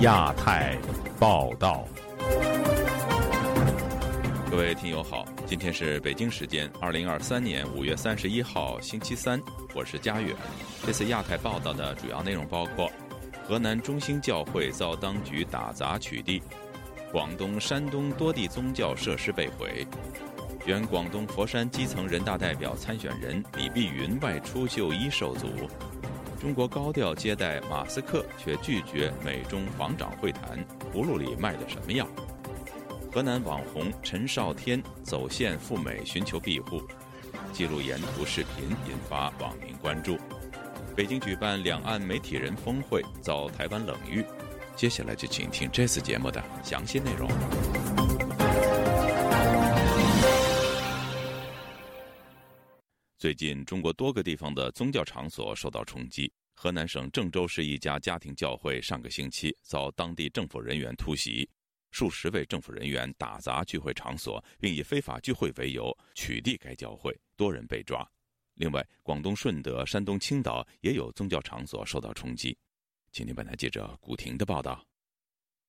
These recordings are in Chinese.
亚太报道，各位听友好，今天是北京时间二零二三年五月三十一号星期三，我是佳远。这次亚太报道的主要内容包括：河南中兴教会遭当局打砸取缔；广东、山东多地宗教设施被毁；原广东佛山基层人大代表参选人李碧云外出就医受阻。中国高调接待马斯克，却拒绝美中防长会谈，葫芦里卖的什么药？河南网红陈少天走线赴美寻求庇护，记录沿途视频引发网民关注。北京举办两岸媒体人峰会遭台湾冷遇，接下来就请听这次节目的详细内容。最近，中国多个地方的宗教场所受到冲击。河南省郑州市一家家庭教会上个星期遭当地政府人员突袭，数十位政府人员打砸聚会场所，并以非法聚会为由取缔该教会，多人被抓。另外，广东顺德、山东青岛也有宗教场所受到冲击。请听本台记者古婷的报道。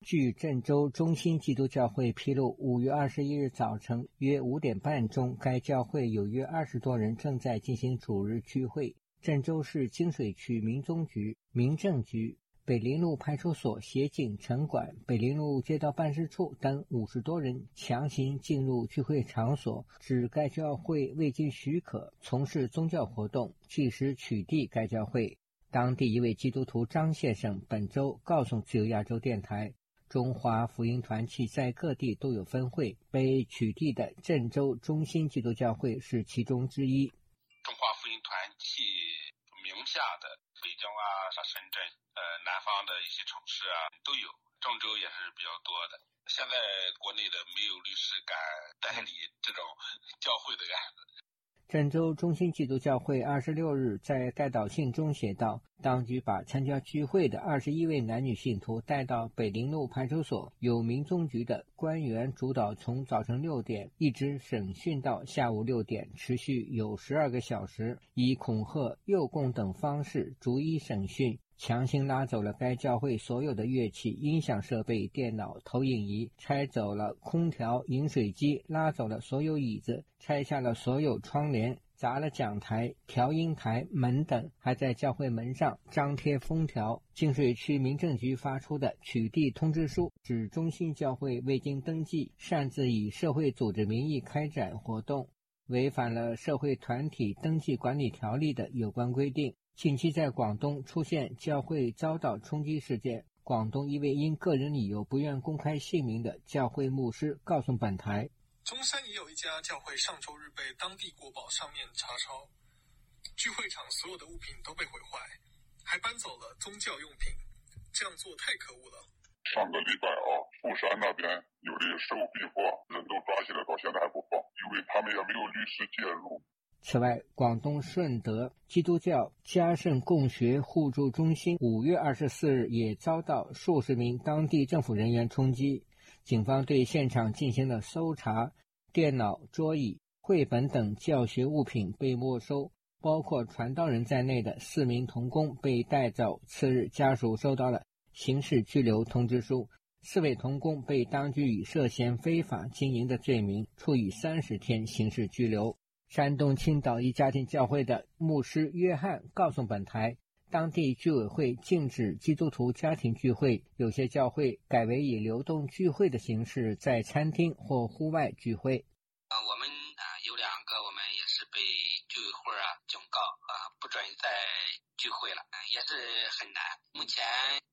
据郑州中心基督教会披露，五月二十一日早晨约五点半钟，该教会有约二十多人正在进行主日聚会。郑州市金水区民宗局、民政局、北林路派出所协警城管、北林路街道办事处等五十多人强行进入聚会场所，指该教会未经许可从事宗教活动，即时取缔该教会。当地一位基督徒张先生本周告诉自由亚洲电台。中华福音团契在各地都有分会，被取缔的郑州中心基督教会是其中之一。中华福音团契名下的北京啊、啥深圳、呃南方的一些城市啊都有，郑州也是比较多的。现在国内的没有律师敢代理这种教会的案子。郑州中心基督教会二十六日在代祷信中写道：“当局把参加聚会的二十一位男女信徒带到北陵路派出所，由民宗局的官员主导，从早晨六点一直审讯到下午六点，持续有十二个小时，以恐吓、诱供等方式逐一审讯。”强行拉走了该教会所有的乐器、音响设备、电脑、投影仪，拆走了空调、饮水机，拉走了所有椅子，拆下了所有窗帘，砸了讲台、调音台、门等，还在教会门上张贴封条。净水区民政局发出的取缔通知书指，中心教会未经登记，擅自以社会组织名义开展活动，违反了社会团体登记管理条例的有关规定。近期在广东出现教会遭到冲击事件。广东一位因个人理由不愿公开姓名的教会牧师告诉本台：“中山也有一家教会上周日被当地国宝上面查抄，聚会场所有的物品都被毁坏，还搬走了宗教用品，这样做太可恶了。”上个礼拜啊，富山那边有的手批货人都抓起来，到现在还不放，因为他们也没有律师介入。此外，广东顺德基督教嘉盛共学互助中心五月二十四日也遭到数十名当地政府人员冲击，警方对现场进行了搜查，电脑、桌椅、绘本等教学物品被没收，包括传道人在内的四名童工被带走。次日，家属收到了刑事拘留通知书，四位童工被当局以涉嫌非法经营的罪名处以三十天刑事拘留。山东青岛一家庭教会的牧师约翰告诉本台，当地居委会禁止基督徒家庭聚会，有些教会改为以流动聚会的形式在餐厅或户外聚会。啊，我们啊有两个，我们也是被居委会啊警告啊，不准在聚会了，嗯也是很难。目前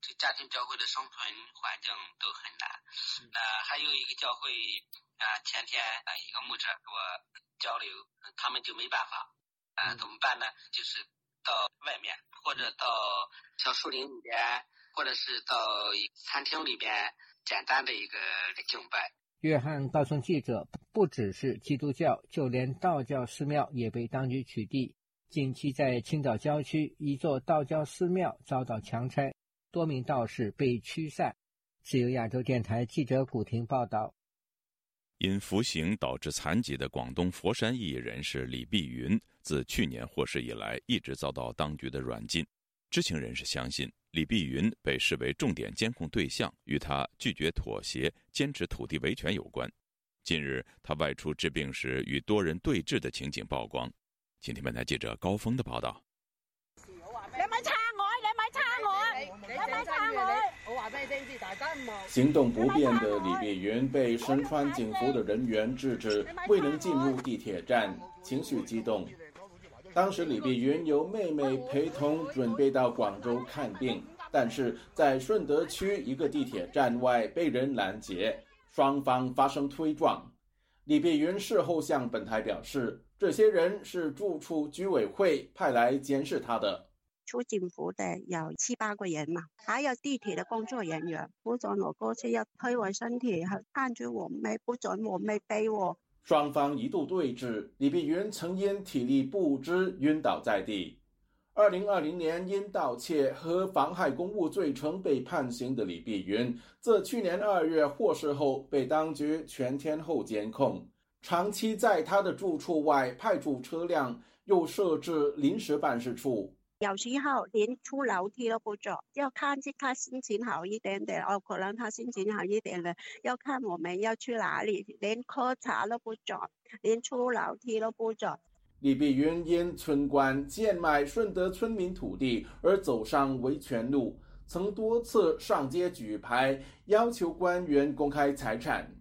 这家庭教会的生存环境都很难。那还有一个教会啊，前天啊一个牧者跟我。交流，他们就没办法，啊，怎么办呢？就是到外面，或者到小树林里边，或者是到餐厅里边，简单的一个敬拜。约翰告诉记者，不只是基督教，就连道教寺庙也被当局取缔。近期在青岛郊区，一座道教寺庙遭到强拆，多名道士被驱散。自由亚洲电台记者古婷报道。因服刑导致残疾的广东佛山异人士李碧云，自去年获释以来，一直遭到当局的软禁。知情人士相信，李碧云被视为重点监控对象，与他拒绝妥协、坚持土地维权有关。近日，他外出治病时与多人对峙的情景曝光。请听本台记者高峰的报道。你咪撐我，你咪撐我，你咪撐我！我話俾你聽知，大家唔好。行动不便的李碧云被身穿警服的人员制止，未能进入地铁站，情绪激动。当时李碧云由妹妹陪同准备到广州看病，但是在顺德区一个地铁站外被人拦截，双方发生推撞。李碧云事后向本台表示，这些人是住处居委会派来监视他的。出警服的有七八个人嘛，还有地铁的工作人员不准我过去，要推我身体，看住我妹，不准我妹背我。双方一度对峙，李碧云曾因体力不支晕倒在地。二零二零年因盗窃和妨害公务罪成被判刑的李碧云，自去年二月获释后被当局全天候监控，长期在他的住处外派驻车辆，又设置临时办事处。有时候连出楼梯都不做，要看是他心情好一点点，哦，可能他心情好一点了，要看我们要去哪里，连喝茶都不做，连出楼梯都不做。李碧云因村官贱卖顺德村民土地而走上维权路，曾多次上街举牌要求官员公开财产。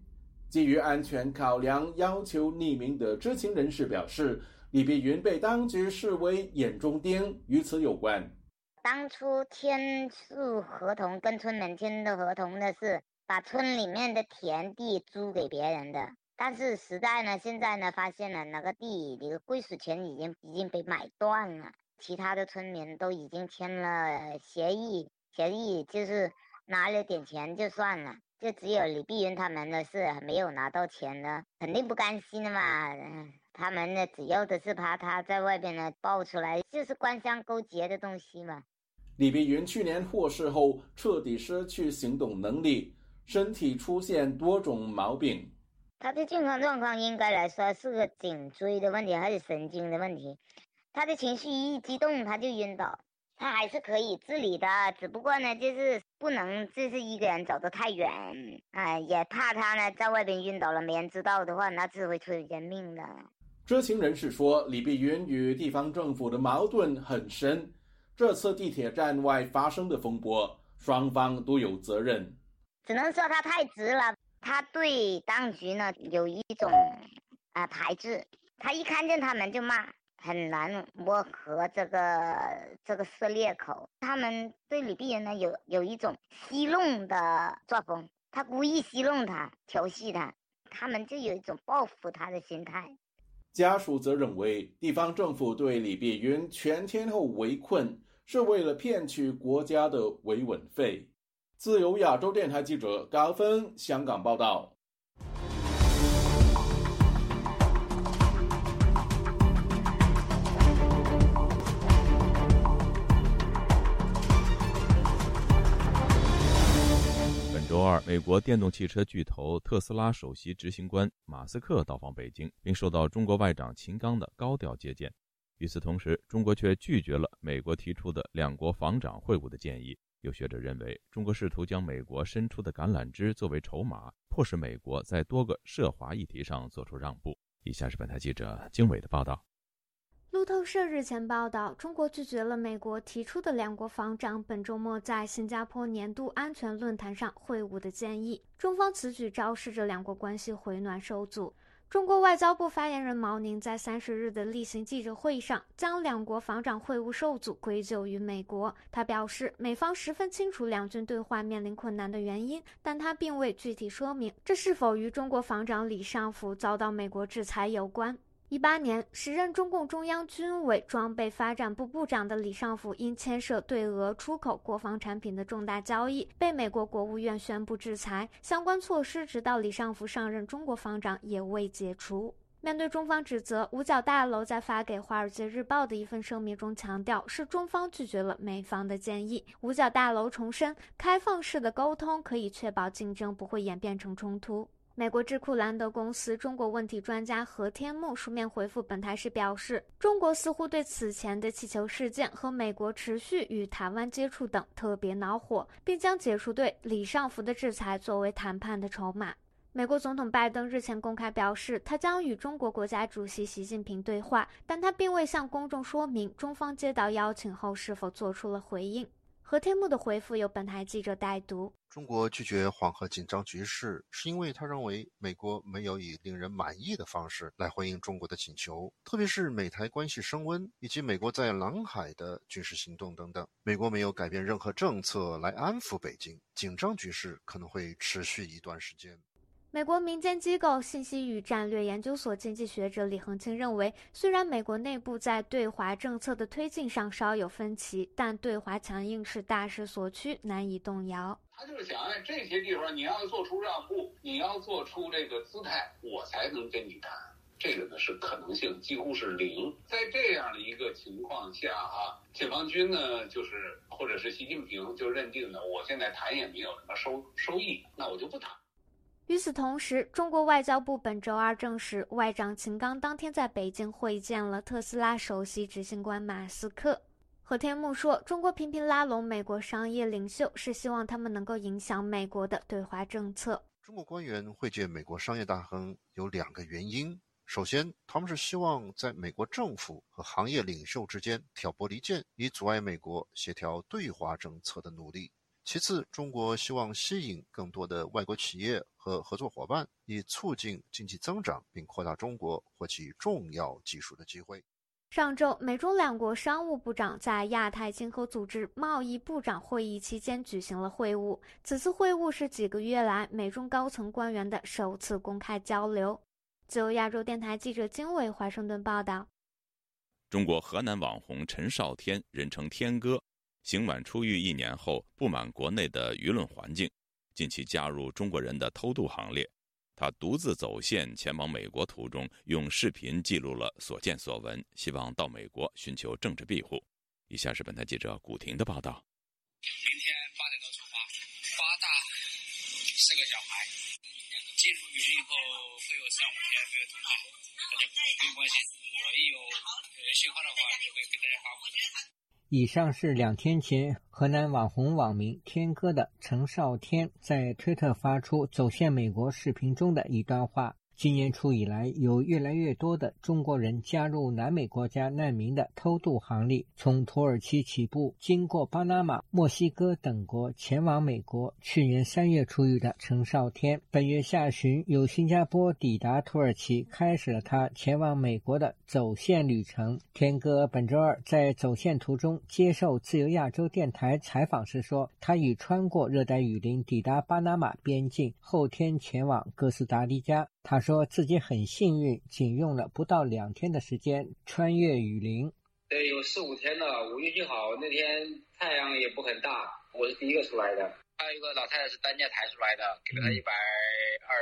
基于安全考量，要求匿名的知情人士表示。李碧云被当局视为眼中钉，与此有关。当初签署合同跟村民签的合同呢，是把村里面的田地租给别人的。但是实在呢，现在呢，发现了那个地这个归属权已经已经被买断了，其他的村民都已经签了协议，协议就是拿了点钱就算了，就只有李碧云他们呢是没有拿到钱的，肯定不甘心的嘛。他们呢，主要的是怕他在外边呢爆出来，就是官商勾结的东西嘛。李碧云去年获释后，彻底失去行动能力，身体出现多种毛病。他的健康状况应该来说是个颈椎的问题，还是神经的问题。他的情绪一激动他就晕倒，他还是可以自理的，只不过呢，就是不能就是一个人走得太远，哎，也怕他呢在外边晕倒了，没人知道的话，那是会出人命的。知情人士说，李碧云与地方政府的矛盾很深。这次地铁站外发生的风波，双方都有责任。只能说他太直了，他对当局呢有一种啊排斥。他一看见他们就骂，很难磨合这个这个撕裂口。他们对李碧云呢有有一种戏弄的作风，他故意戏弄他，调戏他，他们就有一种报复他的心态。家属则认为，地方政府对李碧云全天候围困，是为了骗取国家的维稳费。自由亚洲电台记者高峰香港报道。美国电动汽车巨头特斯拉首席执行官马斯克到访北京，并受到中国外长秦刚的高调接见。与此同时，中国却拒绝了美国提出的两国防长会晤的建议。有学者认为，中国试图将美国伸出的橄榄枝作为筹码，迫使美国在多个涉华议题上做出让步。以下是本台记者经纬的报道。路透社日前报道，中国拒绝了美国提出的两国防长本周末在新加坡年度安全论坛上会晤的建议。中方此举昭示着两国关系回暖受阻。中国外交部发言人毛宁在三十日的例行记者会上，将两国防长会晤受阻归咎于美国。他表示，美方十分清楚两军对话面临困难的原因，但他并未具体说明这是否与中国防长李尚福遭到美国制裁有关。一八年，时任中共中央军委装备发展部部长的李尚福，因牵涉对俄出口国防产品的重大交易，被美国国务院宣布制裁。相关措施直到李尚福上任中国防长也未解除。面对中方指责，五角大楼在发给《华尔街日报》的一份声明中强调，是中方拒绝了美方的建议。五角大楼重申，开放式的沟通可以确保竞争不会演变成冲突。美国智库兰德公司中国问题专家何天木书面回复本台时表示，中国似乎对此前的气球事件和美国持续与台湾接触等特别恼火，并将解除对李尚福的制裁作为谈判的筹码。美国总统拜登日前公开表示，他将与中国国家主席习近平对话，但他并未向公众说明中方接到邀请后是否做出了回应。何天木的回复由本台记者代读。中国拒绝缓和紧张局势，是因为他认为美国没有以令人满意的方式来回应中国的请求，特别是美台关系升温以及美国在南海的军事行动等等。美国没有改变任何政策来安抚北京，紧张局势可能会持续一段时间。美国民间机构信息与战略研究所经济学者李恒清认为，虽然美国内部在对华政策的推进上稍有分歧，但对华强硬是大势所趋，难以动摇。他就是想，哎，这些地方你要做出让步，你要做出这个姿态，我才能跟你谈。这个呢是可能性几乎是零。在这样的一个情况下啊，解放军呢就是或者是习近平就认定了，我现在谈也没有什么收收益，那我就不谈。与此同时，中国外交部本周二证实，外长秦刚当天在北京会见了特斯拉首席执行官马斯克。何天木说：“中国频频拉拢美国商业领袖，是希望他们能够影响美国的对华政策。”中国官员会见美国商业大亨有两个原因：首先，他们是希望在美国政府和行业领袖之间挑拨离间，以阻碍美国协调对华政策的努力。其次，中国希望吸引更多的外国企业和合作伙伴，以促进经济增长，并扩大中国获取重要技术的机会。上周，美中两国商务部长在亚太经合组织贸易部长会议期间举行了会晤。此次会晤是几个月来美中高层官员的首次公开交流。自由亚洲电台记者经纬华盛顿报道。中国河南网红陈少天，人称“天哥”。刑满出狱一年后，不满国内的舆论环境，近期加入中国人的偷渡行列。他独自走线前往美国途中，用视频记录了所见所闻，希望到美国寻求政治庇护。以下是本台记者古婷的报道：明天八点多出发，八大四个小孩进入雨林以后会有三五天没有动态，大家不用关心。我一有信号的话，就会给大家发布。以上是两天前河南网红网名“天哥”的陈少天在推特发出走向美国视频中的一段话。今年初以来，有越来越多的中国人加入南美国家难民的偷渡行列，从土耳其起步，经过巴拿马、墨西哥等国前往美国。去年三月出狱的陈少天，本月下旬由新加坡抵达土耳其，开始了他前往美国的走线旅程。天哥本周二在走线途中接受自由亚洲电台采访时说，他已穿过热带雨林，抵达巴拿马边境，后天前往哥斯达黎加。他说自己很幸运，仅用了不到两天的时间穿越雨林。对，有四五天了。我运气好，那天太阳也不很大，我是第一个出来的。还有一个老太太是担架抬出来的，给了她一百二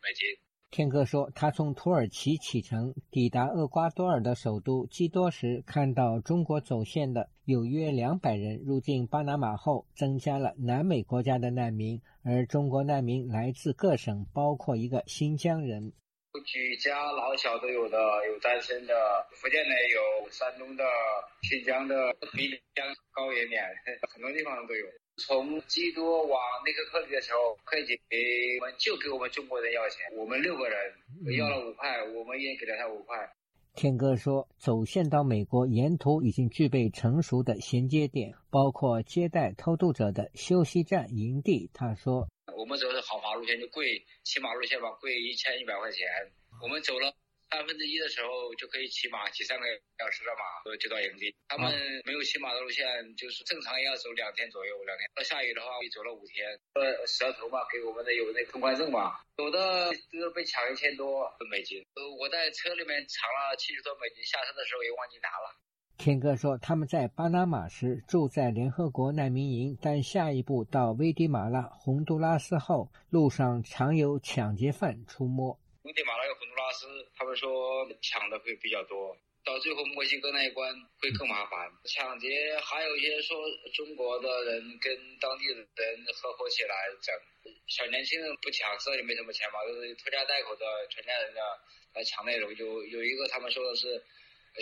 美金。天哥说，他从土耳其启程，抵达厄瓜多尔的首都基多时，看到中国走线的有约两百人入境巴拿马后，增加了南美国家的难民，而中国难民来自各省，包括一个新疆人。举家老小都有的，有单身的，福建的有，山东的，新疆的，比江高原点，很多地方都有。从基多往那个克里的时候，会计我们就给我们中国人要钱。我们六个人要了五块，我们也给了他五块。天哥说，走线到美国沿途已经具备成熟的衔接点，包括接待偷渡者的休息站、营地。他说，我们走的豪华路线就贵，骑马路线吧，贵一千一百块钱。我们走了。三分之一的时候就可以骑马，骑三个小时的马就到营地。他们没有骑马的路线，就是正常要走两天左右，两天。到下雨的话，我走了五天。呃，蛇头嘛，给我们的有那个通关证嘛，有的都被抢一千多美金。呃，我在车里面藏了七十多美金，下车的时候也忘记拿了。天哥说，他们在巴拿马时住在联合国难民营，但下一步到危地马拉、洪都拉斯后，路上常有抢劫犯出没。危地马拉有洪都拉斯，他们说抢的会比较多。到最后墨西哥那一关会更麻烦。抢劫还有一些说中国的人跟当地的人合伙起来整，小年轻人不抢，自己没什么钱嘛，都是拖家带口的全家人的来抢那种。有有一个他们说的是，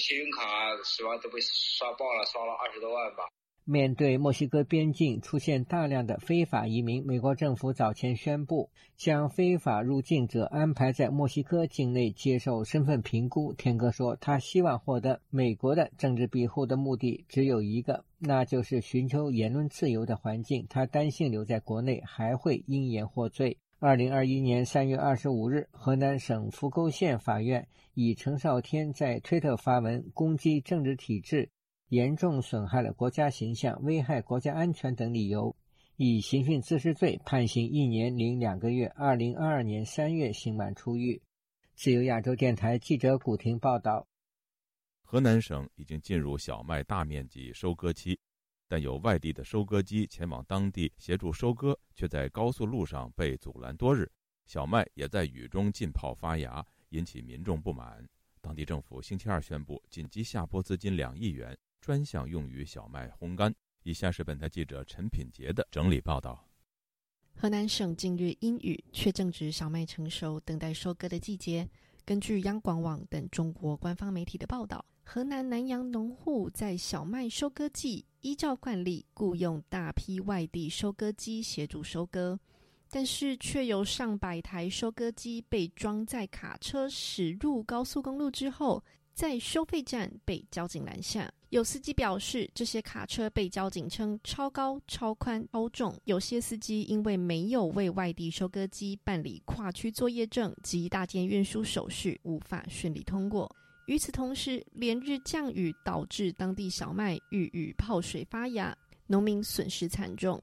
信用卡十万都被刷爆了，刷了二十多万吧。面对墨西哥边境出现大量的非法移民，美国政府早前宣布将非法入境者安排在墨西哥境内接受身份评估。天哥说，他希望获得美国的政治庇护的目的只有一个，那就是寻求言论自由的环境。他担心留在国内还会因言获罪。二零二一年三月二十五日，河南省扶沟县法院以陈少天在推特发文攻击政治体制。严重损害了国家形象、危害国家安全等理由，以刑讯滋事罪判刑一年零两个月。二零二二年三月刑满出狱。自由亚洲电台记者古婷报道：河南省已经进入小麦大面积收割期，但有外地的收割机前往当地协助收割，却在高速路上被阻拦多日，小麦也在雨中浸泡发芽，引起民众不满。当地政府星期二宣布紧急下拨资金两亿元。专项用于小麦烘干。以下是本台记者陈品杰的整理报道：河南省近日阴雨，却正值小麦成熟、等待收割的季节。根据央广网等中国官方媒体的报道，河南南阳农户在小麦收割季依照惯例雇佣大批外地收割机协助收割，但是却有上百台收割机被装在卡车驶入高速公路之后。在收费站被交警拦下，有司机表示，这些卡车被交警称超高、超宽、超重。有些司机因为没有为外地收割机办理跨区作业证及大件运输手续，无法顺利通过。与此同时，连日降雨导致当地小麦遇雨泡水发芽，农民损失惨重。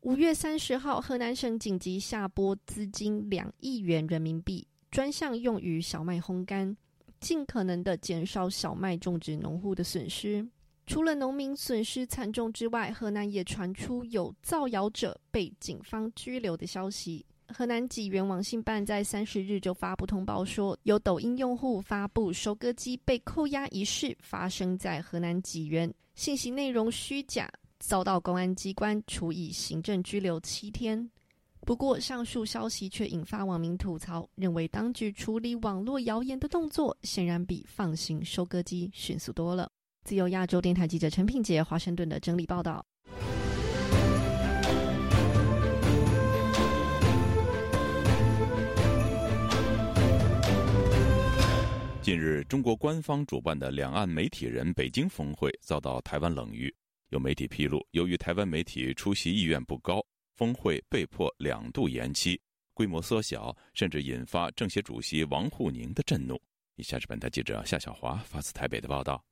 五月三十号，河南省紧急下拨资金两亿元人民币，专项用于小麦烘干。尽可能的减少小麦种植农户的损失。除了农民损失惨重之外，河南也传出有造谣者被警方拘留的消息。河南济源网信办在三十日就发布通报说，有抖音用户发布收割机被扣押一事发生在河南济源，信息内容虚假，遭到公安机关处以行政拘留七天。不过，上述消息却引发网民吐槽，认为当局处理网络谣言的动作显然比放行收割机迅速多了。自由亚洲电台记者陈品杰华盛顿的整理报道。近日，中国官方主办的两岸媒体人北京峰会遭到台湾冷遇，有媒体披露，由于台湾媒体出席意愿不高。峰会被迫两度延期，规模缩小，甚至引发政协主席王沪宁的震怒。以下是本台记者夏小华发自台北的报道。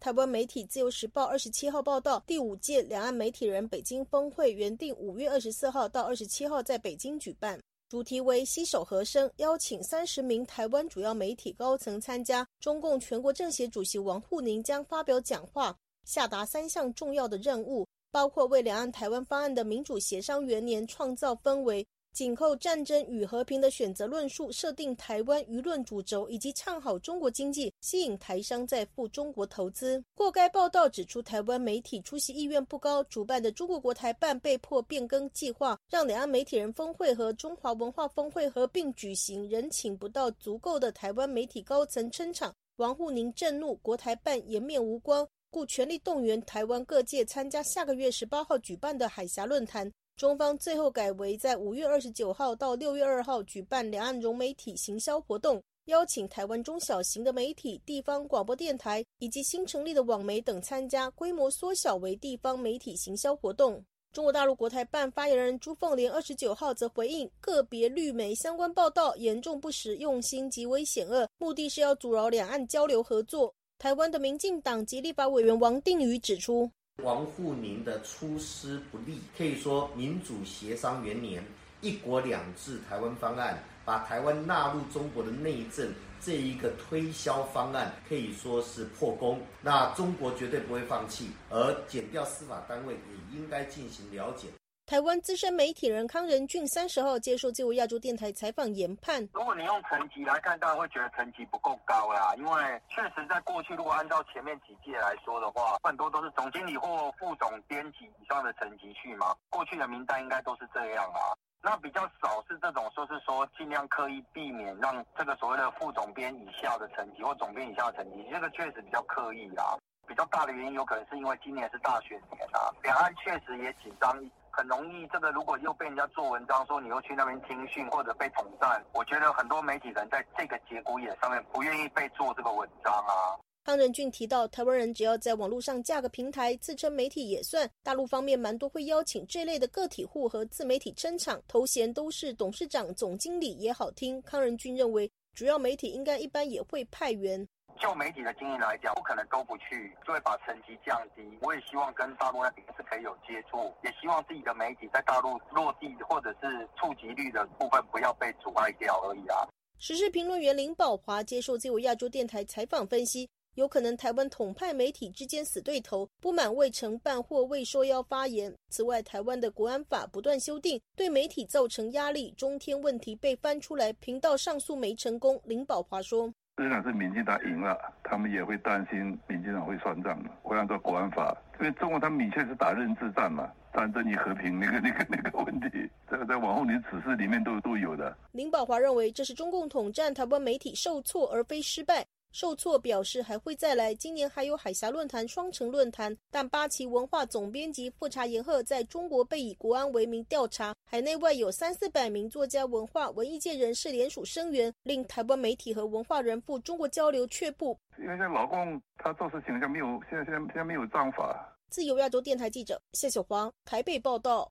台湾媒体《自由时报》二十七号报道，第五届两岸媒体人北京峰会原定五月二十四号到二十七号在北京举办，主题为“携手和声”，邀请三十名台湾主要媒体高层参加。中共全国政协主席王沪宁将发表讲话，下达三项重要的任务。包括为两岸台湾方案的民主协商元年创造氛围，紧扣战争与和平的选择论述，设定台湾舆论主轴，以及唱好中国经济，吸引台商在赴中国投资。过该报道指出，台湾媒体出席意愿不高，主办的中国国台办被迫变更计划，让两岸媒体人峰会和中华文化峰会合并举行，仍请不到足够的台湾媒体高层撑场。王沪宁震怒，国台办颜面无光。故全力动员台湾各界参加下个月十八号举办的海峡论坛。中方最后改为在五月二十九号到六月二号举办两岸融媒体行销活动，邀请台湾中小型的媒体、地方广播电台以及新成立的网媒等参加，规模缩小为地方媒体行销活动。中国大陆国台办发言人朱凤莲二十九号则回应个别绿媒相关报道严重不实，用心极为险恶，目的是要阻挠两岸交流合作。台湾的民进党及立法委员王定宇指出，王沪宁的出师不利，可以说民主协商元年、一国两制台湾方案，把台湾纳入中国的内政这一个推销方案，可以说是破功。那中国绝对不会放弃，而减掉司法单位也应该进行了解。台湾资深媒体人康仁俊三十号接受自由亚洲电台采访研判：如果你用层级来看，当然会觉得层级不够高啦，因为确实在过去，如果按照前面几届来说的话，很多都是总经理或副总编辑以上的层级去嘛。过去的名单应该都是这样啊。那比较少是这种，说是说尽量刻意避免让这个所谓的副总编以下的层级或总编以下的层级，这个确实比较刻意啊。比较大的原因有可能是因为今年是大选年啊，两岸确实也紧张一。很容易，这个如果又被人家做文章说你又去那边听训或者被统战，我觉得很多媒体人在这个节骨眼上面不愿意被做这个文章啊。康仁俊提到，台湾人只要在网络上架个平台，自称媒体也算。大陆方面蛮多会邀请这类的个体户和自媒体撑场，头衔都是董事长、总经理也好听。康仁俊认为，主要媒体应该一般也会派员。就媒体的经营来讲，不可能都不去，就会把成绩降低。我也希望跟大陆那边是可以有接触，也希望自己的媒体在大陆落地或者是触及率的部分不要被阻碍掉而已啊。时事评论员林宝华接受自由亚洲电台采访分析，有可能台湾统派媒体之间死对头，不满未承办或未受邀发言。此外，台湾的国安法不断修订，对媒体造成压力。中天问题被翻出来，频道上诉没成功。林宝华说。仍然是民进党赢了，他们也会担心民进党会算账的，会按照国安法，因为中国他们明确是打认知战嘛，战争与和平那个那个那个问题，这个在往后年指示里面都都有的。林宝华认为，这是中共统战台湾媒体受挫，而非失败。受挫表示还会再来，今年还有海峡论坛、双城论坛。但八旗文化总编辑富察延鹤在中国被以国安为名调查，海内外有三四百名作家、文化文艺界人士联署声援，令台湾媒体和文化人赴中国交流却步。因为像老公他做事情像没有，现在现在现在没有章法。自由亚洲电台记者谢小黄台北报道。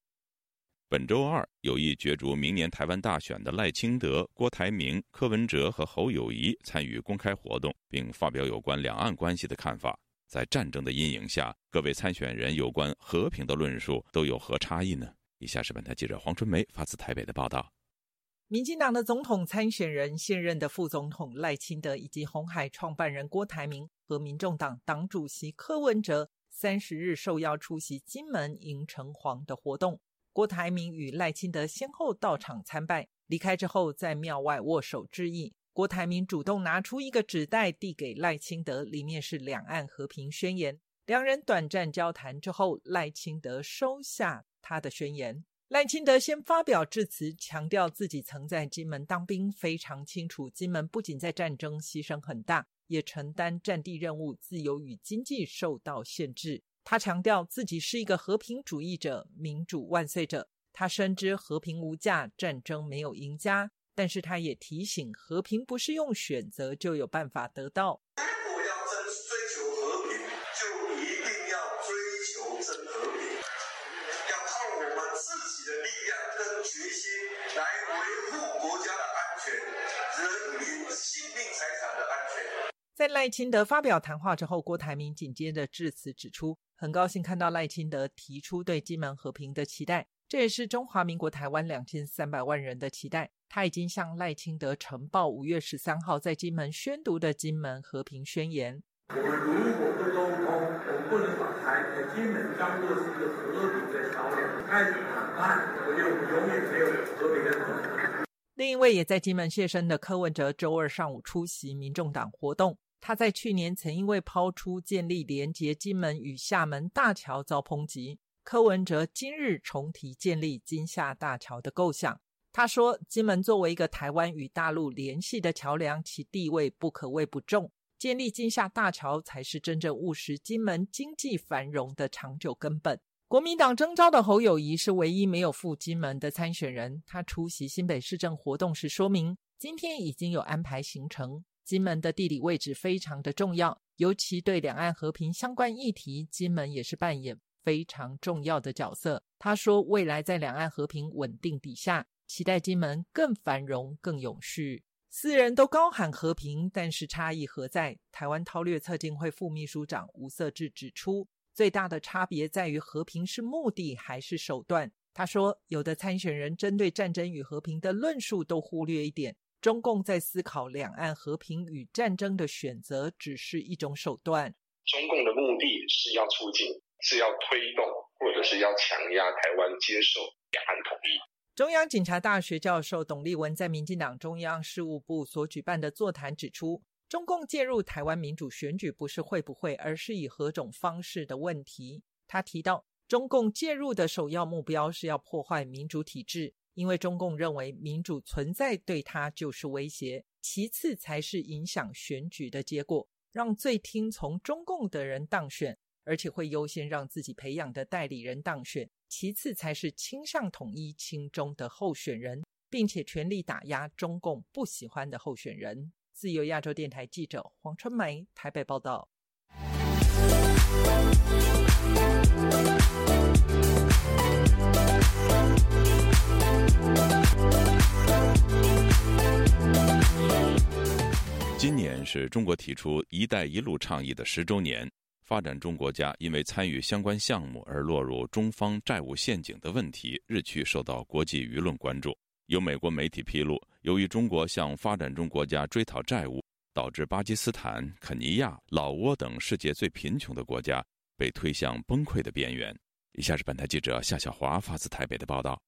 本周二，有意角逐明年台湾大选的赖清德、郭台铭、柯文哲和侯友谊参与公开活动，并发表有关两岸关系的看法。在战争的阴影下，各位参选人有关和平的论述都有何差异呢？以下是本台记者黄春梅发自台北的报道。民进党的总统参选人、现任的副总统赖清德，以及红海创办人郭台铭和民众党党主席柯文哲，三十日受邀出席金门迎城隍的活动。郭台铭与赖清德先后到场参拜，离开之后在庙外握手致意。郭台铭主动拿出一个纸袋递给赖清德，里面是两岸和平宣言。两人短暂交谈之后，赖清德收下他的宣言。赖清德先发表致辞，强调自己曾在金门当兵，非常清楚金门不仅在战争牺牲很大，也承担战地任务，自由与经济受到限制。他强调自己是一个和平主义者，民主万岁者。他深知和平无价，战争没有赢家，但是他也提醒，和平不是用选择就有办法得到。如果要真追求和平，就一定要追求真和平，要靠我们自己的力量跟决心来维护国家的安全，人民性命财产的安全。在赖清德发表谈话之后，郭台铭紧接着致辞指出。很高兴看到赖清德提出对金门和平的期待，这也是中华民国台湾两千三百万人的期待。他已经向赖清德呈报五月十三号在金门宣读的《金门和平宣言》。我们如果不沟通，我们不能把台金门当作是一个和平的桥梁，开始谈判，我就永远没有和平的可能。另一位也在金门现身的柯文哲，周二上午出席民众党活动。他在去年曾因为抛出建立连接金门与厦门大桥遭抨击。柯文哲今日重提建立金厦大桥的构想。他说：“金门作为一个台湾与大陆联系的桥梁，其地位不可谓不重。建立金厦大桥才是真正务实金门经济繁荣的长久根本。”国民党征召的侯友谊是唯一没有赴金门的参选人。他出席新北市政活动时说明，今天已经有安排行程。金门的地理位置非常的重要，尤其对两岸和平相关议题，金门也是扮演非常重要的角色。他说，未来在两岸和平稳定底下，期待金门更繁荣、更永续。四人都高喊和平，但是差异何在？台湾韬略策进会副秘书长吴色志指出，最大的差别在于和平是目的还是手段。他说，有的参选人针对战争与和平的论述都忽略一点。中共在思考两岸和平与战争的选择，只是一种手段。中共的目的是要促进，是要推动或者是要强压台湾接受两岸统一。中央警察大学教授董立文在民进党中央事务部所举办的座谈指出，中共介入台湾民主选举不是会不会，而是以何种方式的问题。他提到，中共介入的首要目标是要破坏民主体制，因为中共认为民主存在对他就是威胁；其次才是影响选举的结果，让最听从中共的人当选，而且会优先让自己培养的代理人当选。其次才是倾向统一亲中的候选人，并且全力打压中共不喜欢的候选人。自由亚洲电台记者黄春梅台北报道。是中国提出“一带一路”倡议的十周年。发展中国家因为参与相关项目而落入中方债务陷阱的问题，日趋受到国际舆论关注。有美国媒体披露，由于中国向发展中国家追讨债务，导致巴基斯坦、肯尼亚、老挝等世界最贫穷的国家被推向崩溃的边缘。以下是本台记者夏小华发自台北的报道。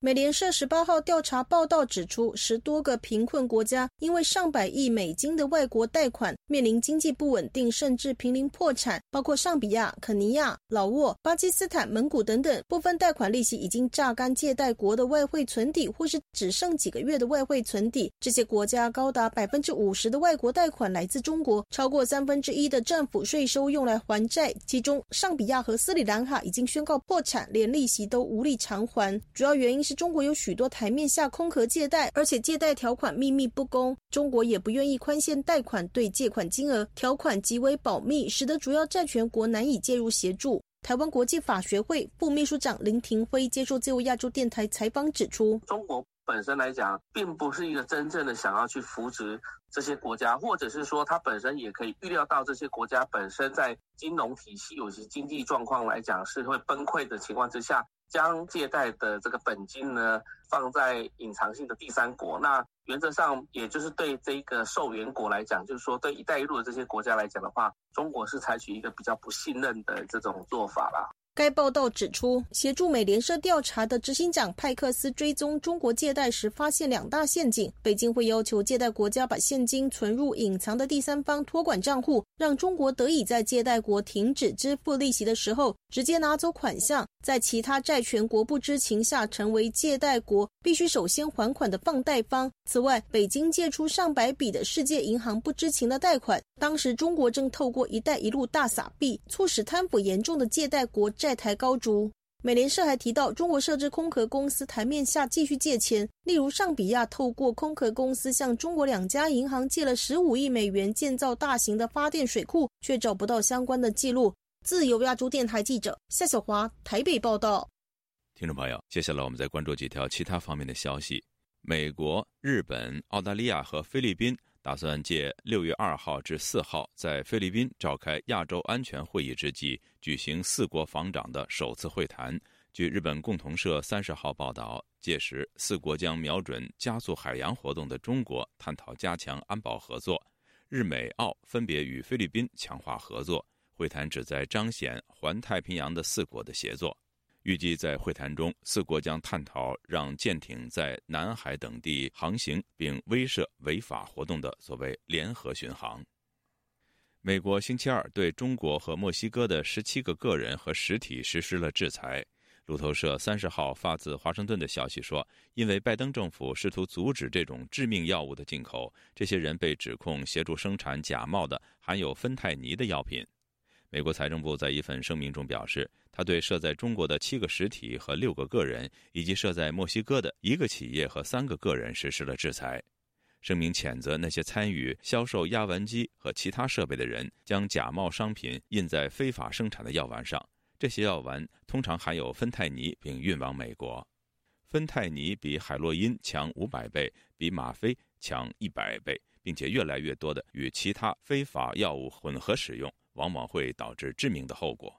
美联社十八号调查报道指出，十多个贫困国家因为上百亿美金的外国贷款，面临经济不稳定，甚至濒临破产。包括上比亚、肯尼亚、老挝、巴基斯坦、蒙古等等。部分贷款利息已经榨干借贷国的外汇存底，或是只剩几个月的外汇存底。这些国家高达百分之五十的外国贷款来自中国，超过三分之一的政府税收用来还债。其中，上比亚和斯里兰卡已经宣告破产，连利息都无力偿还。主要原因。是中国有许多台面下空壳借贷，而且借贷条款秘密不公，中国也不愿意宽限贷款对借款金额，条款极为保密，使得主要债权国难以介入协助。台湾国际法学会副秘书长林廷辉接受自由亚洲电台采访指出，中国本身来讲，并不是一个真正的想要去扶植这些国家，或者是说，它本身也可以预料到这些国家本身在金融体系有些经济状况来讲是会崩溃的情况之下。将借贷的这个本金呢放在隐藏性的第三国，那原则上也就是对这个受援国来讲，就是说对“一带一路”的这些国家来讲的话，中国是采取一个比较不信任的这种做法啦。该报道指出，协助美联社调查的执行长派克斯追踪中国借贷时，发现两大陷阱。北京会要求借贷国家把现金存入隐藏的第三方托管账户，让中国得以在借贷国停止支付利息的时候，直接拿走款项，在其他债权国不知情下，成为借贷国必须首先还款的放贷方。此外，北京借出上百笔的世界银行不知情的贷款，当时中国正透过“一带一路”大撒币，促使贪腐严重的借贷国债。债台高筑。美联社还提到，中国设置空壳公司台面下继续借钱，例如上比亚透过空壳公司向中国两家银行借了十五亿美元建造大型的发电水库，却找不到相关的记录。自由亚洲电台记者夏小华台北报道。听众朋友，接下来我们再关注几条其他方面的消息。美国、日本、澳大利亚和菲律宾。打算借六月二号至四号在菲律宾召开亚洲安全会议之际举行四国防长的首次会谈。据日本共同社三十号报道，届时四国将瞄准加速海洋活动的中国，探讨加强安保合作。日美澳分别与菲律宾强化合作。会谈旨在彰显环太平洋的四国的协作。预计在会谈中，四国将探讨让舰艇在南海等地航行并威慑违法活动的所谓联合巡航。美国星期二对中国和墨西哥的十七个个人和实体实施了制裁。路透社三十号发自华盛顿的消息说，因为拜登政府试图阻止这种致命药物的进口，这些人被指控协助生产假冒的含有芬太尼的药品。美国财政部在一份声明中表示。他对设在中国的七个实体和六个个人，以及设在墨西哥的一个企业和三个个人实施了制裁。声明谴责那些参与销售压丸机和其他设备的人，将假冒商品印在非法生产的药丸上。这些药丸通常含有芬太尼，并运往美国。芬太尼比海洛因强五百倍，比吗啡强一百倍，并且越来越多的与其他非法药物混合使用，往往会导致致命的后果。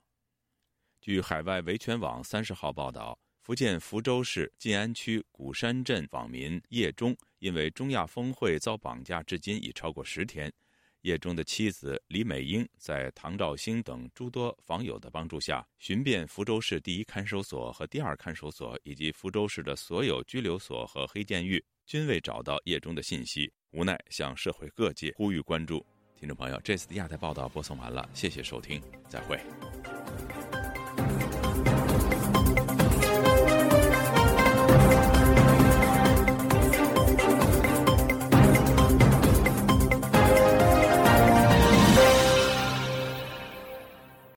据海外维权网三十号报道，福建福州市晋安区古山镇网民叶忠因为中亚峰会遭绑架，至今已超过十天。叶中的妻子李美英在唐兆兴等诸多访友的帮助下，寻遍福州市第一看守所和第二看守所，以及福州市的所有拘留所和黑监狱，均未找到叶中的信息，无奈向社会各界呼吁关注。听众朋友，这次的亚太报道播送完了，谢谢收听，再会。